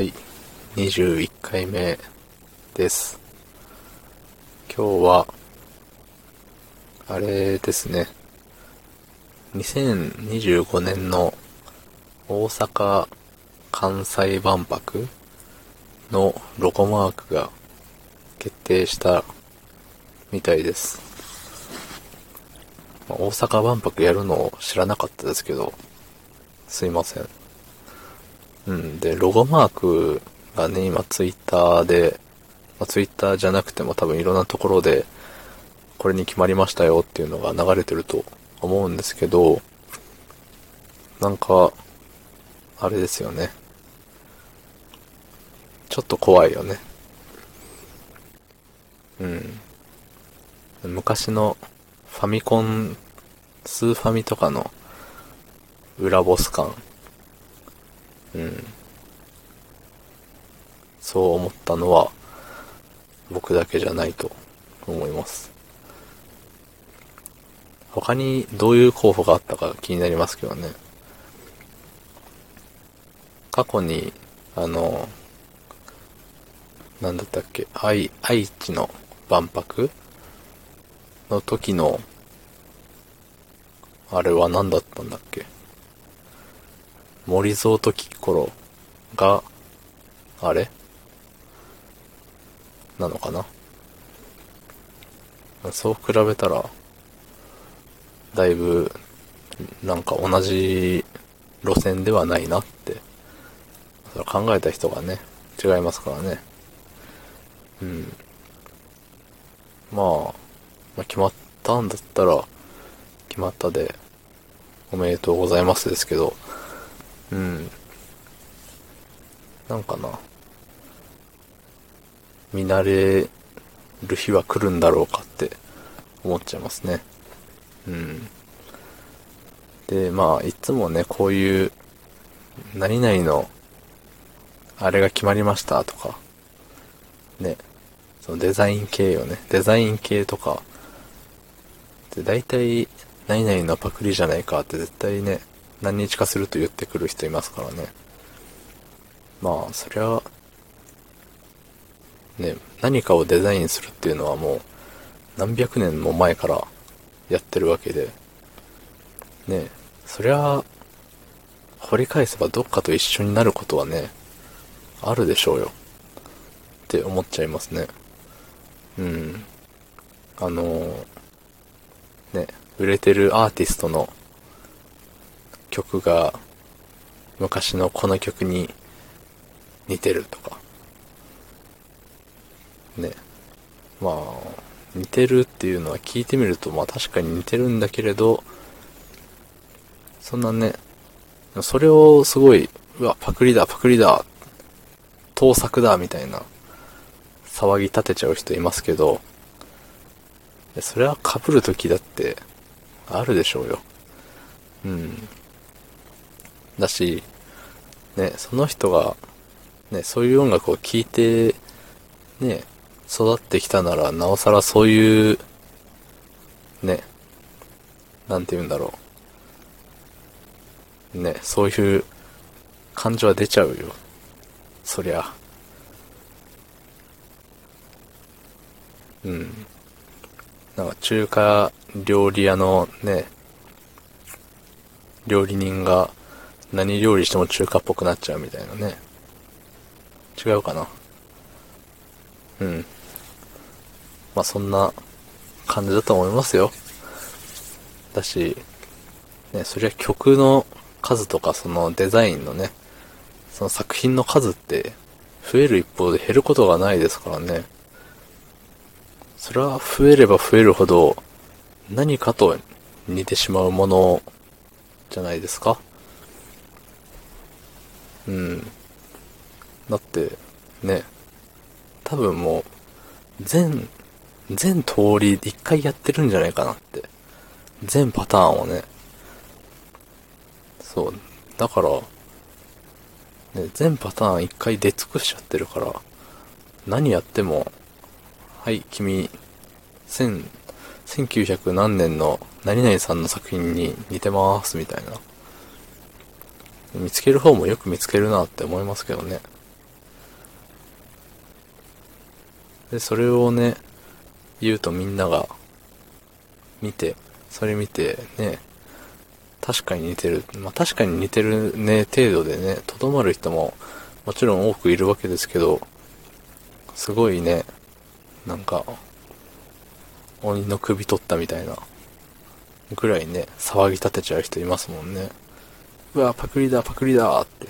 はい。21回目です。今日は、あれですね。2025年の大阪・関西万博のロゴマークが決定したみたいです。大阪万博やるのを知らなかったですけど、すいません。うん。で、ロゴマークがね、今ツイッターで、まあ、ツイッターじゃなくても多分いろんなところで、これに決まりましたよっていうのが流れてると思うんですけど、なんか、あれですよね。ちょっと怖いよね。うん。昔のファミコン、スーファミとかの裏ボス感。うん。そう思ったのは僕だけじゃないと思います。他にどういう候補があったか気になりますけどね。過去に、あの、なんだったっけ、愛、愛知の万博？の時の、あれは何だったんだっけ？森蔵とキッコロが、あれ？なのかな？そう比べたら、だいぶ、なんか同じ路線ではないなって、それ考えた人がね、違いますからね。うん。まあ、まあ、決まったんだったら、決まったで、おめでとうございますですけど、うん。なんかな。見慣れる日は来るんだろうかって思っちゃいますね。うん。で、まあ、いつもね、こういう、何々の、あれが決まりましたとか、ね、そのデザイン系よね。デザイン系とか、で、大体、何々のパクリじゃないかって絶対ね、何日かすると言ってくる人いますからね。まあ、そりゃ、ね、何かをデザインするっていうのはもう、何百年も前からやってるわけで、ね、そりゃ、掘り返せばどっかと一緒になることはね、あるでしょうよ。って思っちゃいますね。うん。あのね、売れてるアーティストの曲が昔のこの曲に似てるとか。ね。まあ、似てるっていうのは聞いてみると、まあ確かに似てるんだけれど、そんなね、それをすごい、うわ、パクリだ、パクリだ、盗作だ、みたいな、騒ぎ立てちゃう人いますけど、それは被る時だって、あるでしょうよ。うん。だし、ね、その人が、ね、そういう音楽を聴いて、ね、育ってきたなら、なおさらそういう、ね、なんて言うんだろう。ね、そういう感情は出ちゃうよ。そりゃ。うん。なんか中華料理屋のね、料理人が何料理しても中華っぽくなっちゃうみたいなね。違うかな。うん。まあそんな感じだと思いますよ。だし、ね、そりゃ曲の数とかそのデザインのね、その作品の数って増える一方で減ることがないですからね。それは増えれば増えるほど何かと似てしまうものじゃないですか。うん。だって、ね、多分もう、全、全通り一回やってるんじゃないかなって。全パターンをね。そう。だから、ね、全パターン一回出尽くしちゃってるから、何やっても、はい、君、千、1900何年の何々さんの作品に似てます、みたいな。見つける方もよく見つけるなって思いますけどね。で、それをね、言うとみんなが見て、それ見てね、確かに似てる。まあ確かに似てるね、程度でね、とどまる人ももちろん多くいるわけですけど、すごいね、なんか、鬼の首取ったみたいな、ぐらいね、騒ぎ立てちゃう人いますもんね。うわ、パクリだ、パクリだって。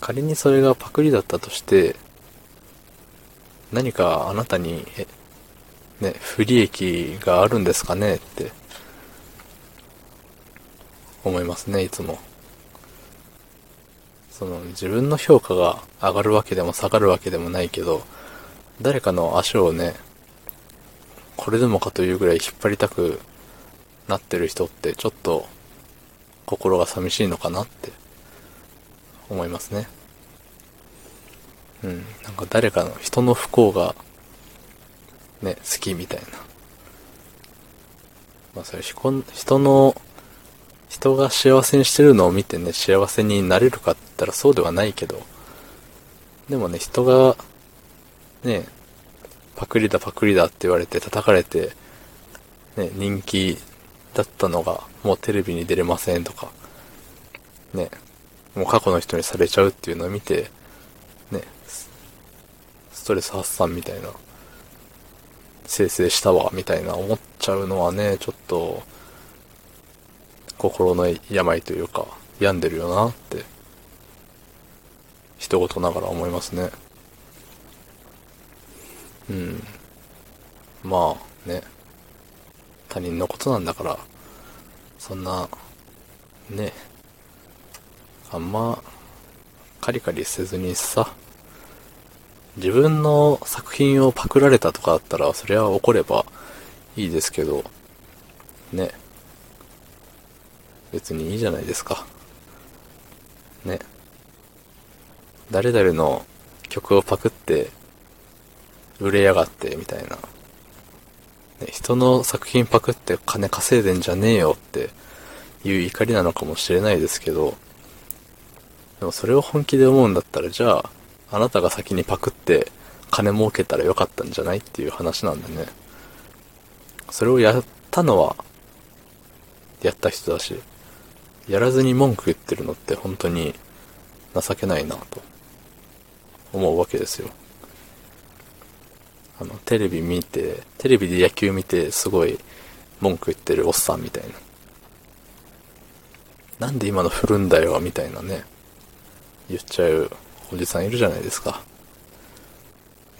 仮にそれがパクリだったとして、何かあなたに、えね、不利益があるんですかねって思いますね、いつも。その自分の評価が上がるわけでも下がるわけでもないけど、誰かの足をね、これでもかというぐらい引っ張りたくなってる人ってちょっと心が寂しいのかなって思いますね。うん。なんか誰かの人の不幸がね、好きみたいな。まあそれ人の人が幸せにしてるのを見てね、幸せになれるかって言ったらそうではないけど、でもね、人が、ね、パクリだパクリだって言われて叩かれて、ね、人気だったのが、もうテレビに出れませんとか、ね、もう過去の人にされちゃうっていうのを見て、ね、ストレス発散みたいな、生成したわ、みたいな思っちゃうのはね、ちょっと、心の病というか、病んでるよなって、一言ながら思いますね。うん。まあね、他人のことなんだから、そんな、ね、あんま、カリカリせずにさ、自分の作品をパクられたとかだったら、それは怒ればいいですけど、ね、別にいいじゃないですか。ね。誰々の曲をパクって売れやがってみたいな。ね、人の作品パクって金稼いでんじゃねえよっていう怒りなのかもしれないですけど、でもそれを本気で思うんだったらじゃあ、あなたが先にパクって金儲けたらよかったんじゃないっていう話なんでね。それをやったのは、やった人だし、やらずに文句言ってるのって本当に情けないなと思うわけですよ。テレビ見て、テレビで野球見てすごい文句言ってるおっさんみたいな。なんで今の振るんだよ、みたいなね。言っちゃうおじさんいるじゃないですか。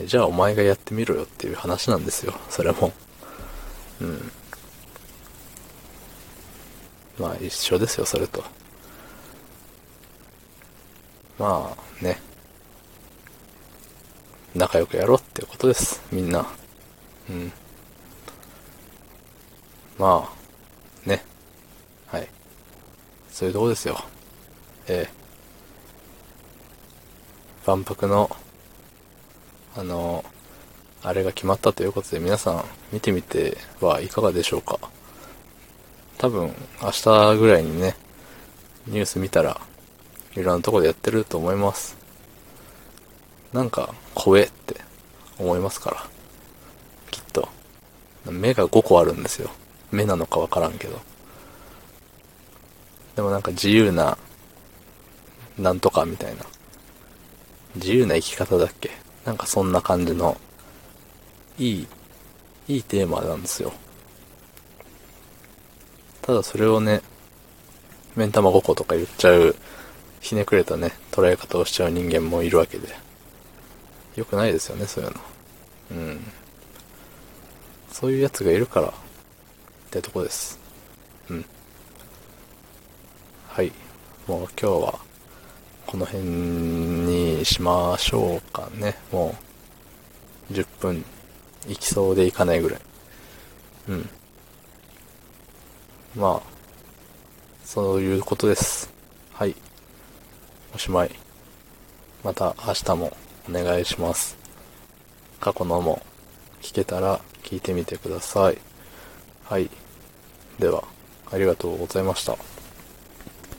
じゃあお前がやってみろよっていう話なんですよ、それも。うん。まあ一緒ですよ、それと。まあ。仲良くやろうっていうことです、みんな。うん。まあ、ね。はい。そういうとこですよ。ええ万博の、あの、あれが決まったということで皆さん見てみてはいかがでしょうか。多分明日ぐらいにね、ニュース見たら、いろんなとこでやってると思います。なんか、怖えって思いますから。きっと。目が5個あるんですよ。目なのかわからんけど。でもなんか自由な、なんとかみたいな。自由な生き方だっけ？なんかそんな感じの、いい、いいテーマなんですよ。ただそれをね、目ん玉5個とか言っちゃう、ひねくれたね、捉え方をしちゃう人間もいるわけで。よくないですよね、そういうの。うん。そういうやつがいるから、ってとこです。うん。はい。もう今日は、この辺にしましょうかね。もう、10分、いきそうでいかないぐらい。うん。まあ、そういうことです。はい。おしまい。また明日もお願いします。過去のも聞けたら聞いてみてください。はい。では、ありがとうございました。